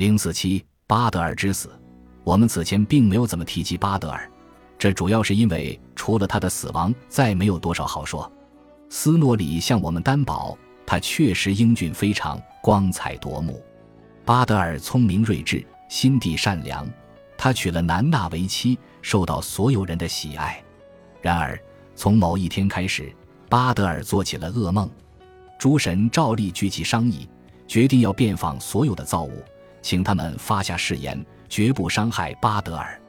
零四七巴德尔之死，我们此前并没有怎么提及巴德尔，这主要是因为除了他的死亡，再没有多少好说。斯诺里向我们担保，他确实英俊非常，光彩夺目。巴德尔聪明睿智，心地善良，他娶了南娜为妻，受到所有人的喜爱。然而，从某一天开始，巴德尔做起了噩梦。诸神照例聚集商议，决定要遍访所有的造物。请他们发下誓言，绝不伤害巴德尔。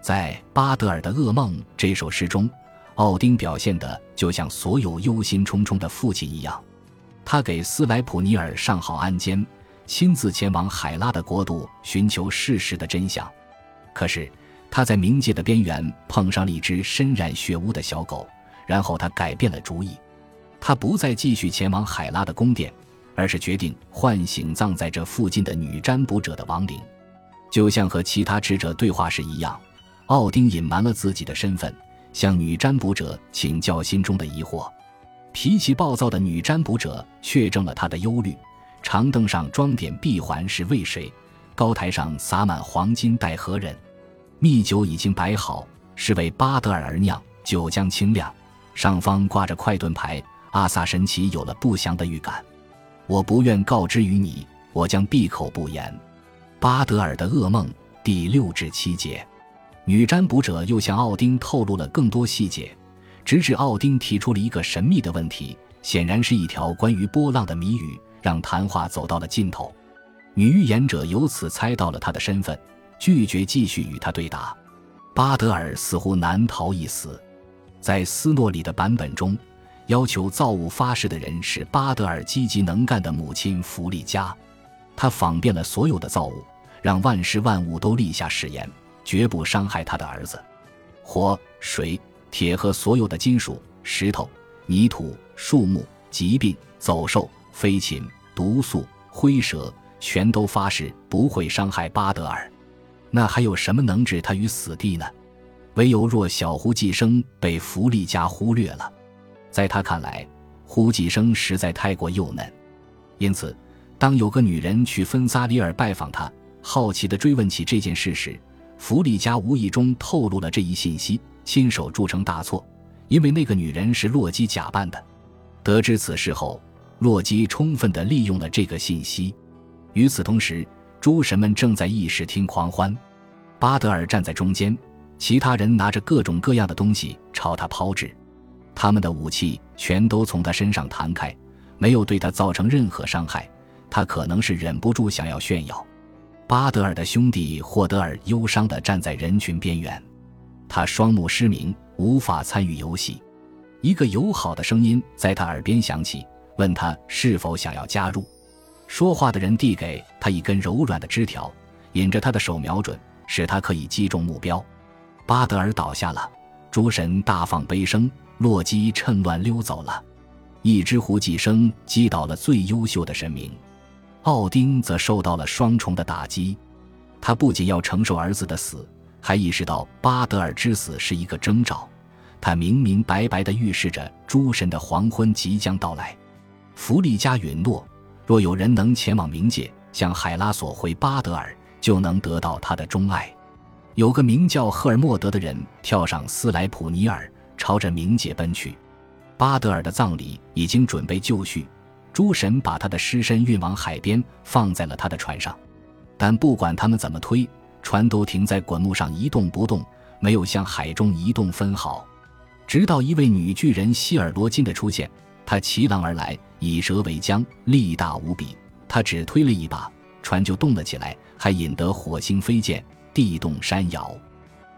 在《巴德尔的噩梦》这首诗中，奥丁表现的就像所有忧心忡忡的父亲一样。他给斯莱普尼尔上好安监，亲自前往海拉的国度寻求事实的真相。可是他在冥界的边缘碰上了一只身染血污的小狗，然后他改变了主意。他不再继续前往海拉的宫殿。而是决定唤醒葬在这附近的女占卜者的亡灵，就像和其他智者对话时一样，奥丁隐瞒了自己的身份，向女占卜者请教心中的疑惑。脾气暴躁的女占卜者确证了他的忧虑：长凳上装点闭环是为谁？高台上洒满黄金待何人？蜜酒已经摆好，是为巴德尔而酿，酒浆清亮，上方挂着快盾牌。阿萨神奇有了不祥的预感。我不愿告知于你，我将闭口不言。巴德尔的噩梦第六至七节，女占卜者又向奥丁透露了更多细节，直至奥丁提出了一个神秘的问题，显然是一条关于波浪的谜语，让谈话走到了尽头。女预言者由此猜到了他的身份，拒绝继续与他对答。巴德尔似乎难逃一死，在斯诺里的版本中。要求造物发誓的人是巴德尔积极能干的母亲弗利加，他访遍了所有的造物，让万事万物都立下誓言，绝不伤害他的儿子。火、水、铁和所有的金属、石头、泥土、树木、疾病、走兽、飞禽、毒素、灰蛇，全都发誓不会伤害巴德尔。那还有什么能置他于死地呢？唯有若小狐寄生被弗利加忽略了。在他看来，呼继生实在太过幼嫩，因此，当有个女人去芬萨里尔拜访他，好奇地追问起这件事时，弗里加无意中透露了这一信息，亲手铸成大错，因为那个女人是洛基假扮的。得知此事后，洛基充分地利用了这个信息。与此同时，诸神们正在议事厅狂欢，巴德尔站在中间，其他人拿着各种各样的东西朝他抛掷。他们的武器全都从他身上弹开，没有对他造成任何伤害。他可能是忍不住想要炫耀。巴德尔的兄弟霍德尔忧伤地站在人群边缘，他双目失明，无法参与游戏。一个友好的声音在他耳边响起，问他是否想要加入。说话的人递给他一根柔软的枝条，引着他的手瞄准，使他可以击中目标。巴德尔倒下了，诸神大放悲声。洛基趁乱溜走了，一只狐寄生击倒了最优秀的神明，奥丁则受到了双重的打击。他不仅要承受儿子的死，还意识到巴德尔之死是一个征兆，他明明白白地预示着诸神的黄昏即将到来。弗利加允诺，若有人能前往冥界，向海拉索回巴德尔，就能得到他的钟爱。有个名叫赫尔墨德的人跳上斯莱普尼尔。朝着冥界奔去，巴德尔的葬礼已经准备就绪，诸神把他的尸身运往海边，放在了他的船上。但不管他们怎么推，船都停在滚木上一动不动，没有向海中移动分毫。直到一位女巨人希尔罗金的出现，她骑狼而来，以蛇为缰，力大无比。她只推了一把，船就动了起来，还引得火星飞溅，地动山摇。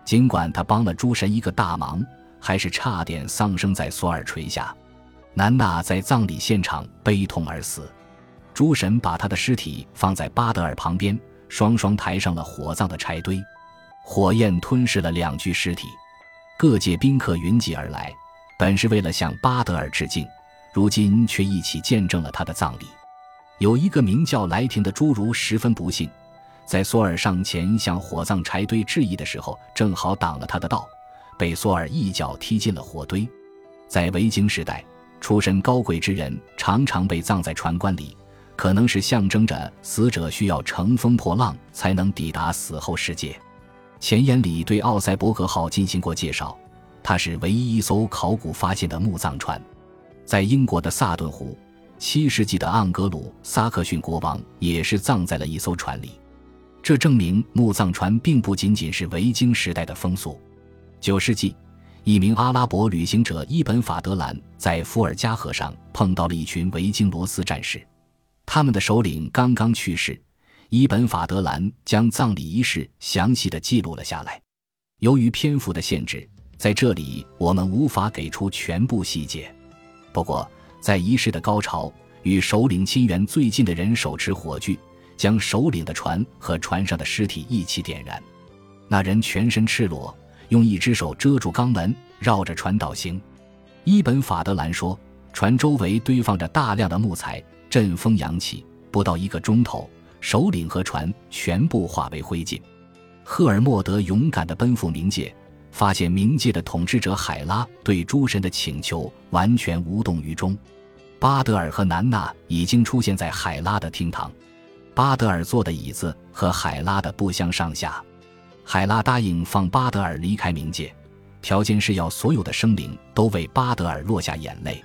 尽管他帮了诸神一个大忙。还是差点丧生在索尔垂下，南娜在葬礼现场悲痛而死。诸神把他的尸体放在巴德尔旁边，双双抬上了火葬的柴堆。火焰吞噬了两具尸体，各界宾客云集而来，本是为了向巴德尔致敬，如今却一起见证了他的葬礼。有一个名叫莱廷的侏儒十分不幸，在索尔上前向火葬柴堆致意的时候，正好挡了他的道。被索尔一脚踢进了火堆。在维京时代，出身高贵之人常常被葬在船棺里，可能是象征着死者需要乘风破浪才能抵达死后世界。前言里对奥赛伯格号进行过介绍，它是唯一一艘考古发现的墓葬船，在英国的萨顿湖。七世纪的盎格鲁撒克逊国王也是葬在了一艘船里，这证明墓葬船并不仅仅是维京时代的风俗。九世纪，一名阿拉伯旅行者伊本·法德兰在伏尔加河上碰到了一群维京罗斯战士，他们的首领刚刚去世。伊本·法德兰将葬礼仪式详细的记录了下来。由于篇幅的限制，在这里我们无法给出全部细节。不过，在仪式的高潮，与首领亲缘最近的人手持火炬，将首领的船和船上的尸体一起点燃。那人全身赤裸，用一只手遮住肛门，绕着船倒行。伊本·法德兰说：“船周围堆放着大量的木材，阵风扬起，不到一个钟头，首领和船全部化为灰烬。”赫尔墨德勇敢地奔赴冥界。发现冥界的统治者海拉对诸神的请求完全无动于衷，巴德尔和南娜已经出现在海拉的厅堂，巴德尔坐的椅子和海拉的不相上下。海拉答应放巴德尔离开冥界，条件是要所有的生灵都为巴德尔落下眼泪。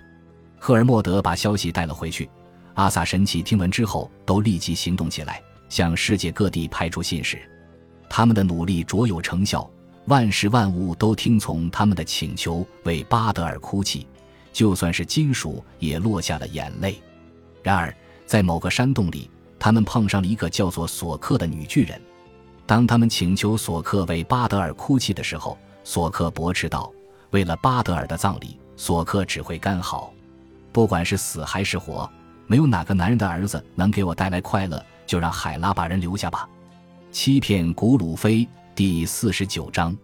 赫尔墨德把消息带了回去，阿萨神奇听闻之后都立即行动起来，向世界各地派出信使，他们的努力卓有成效。万事万物都听从他们的请求，为巴德尔哭泣，就算是金属也落下了眼泪。然而，在某个山洞里，他们碰上了一个叫做索克的女巨人。当他们请求索克为巴德尔哭泣的时候，索克驳斥道：“为了巴德尔的葬礼，索克只会干嚎。不管是死还是活，没有哪个男人的儿子能给我带来快乐，就让海拉把人留下吧。”欺骗古鲁菲。第四十九章。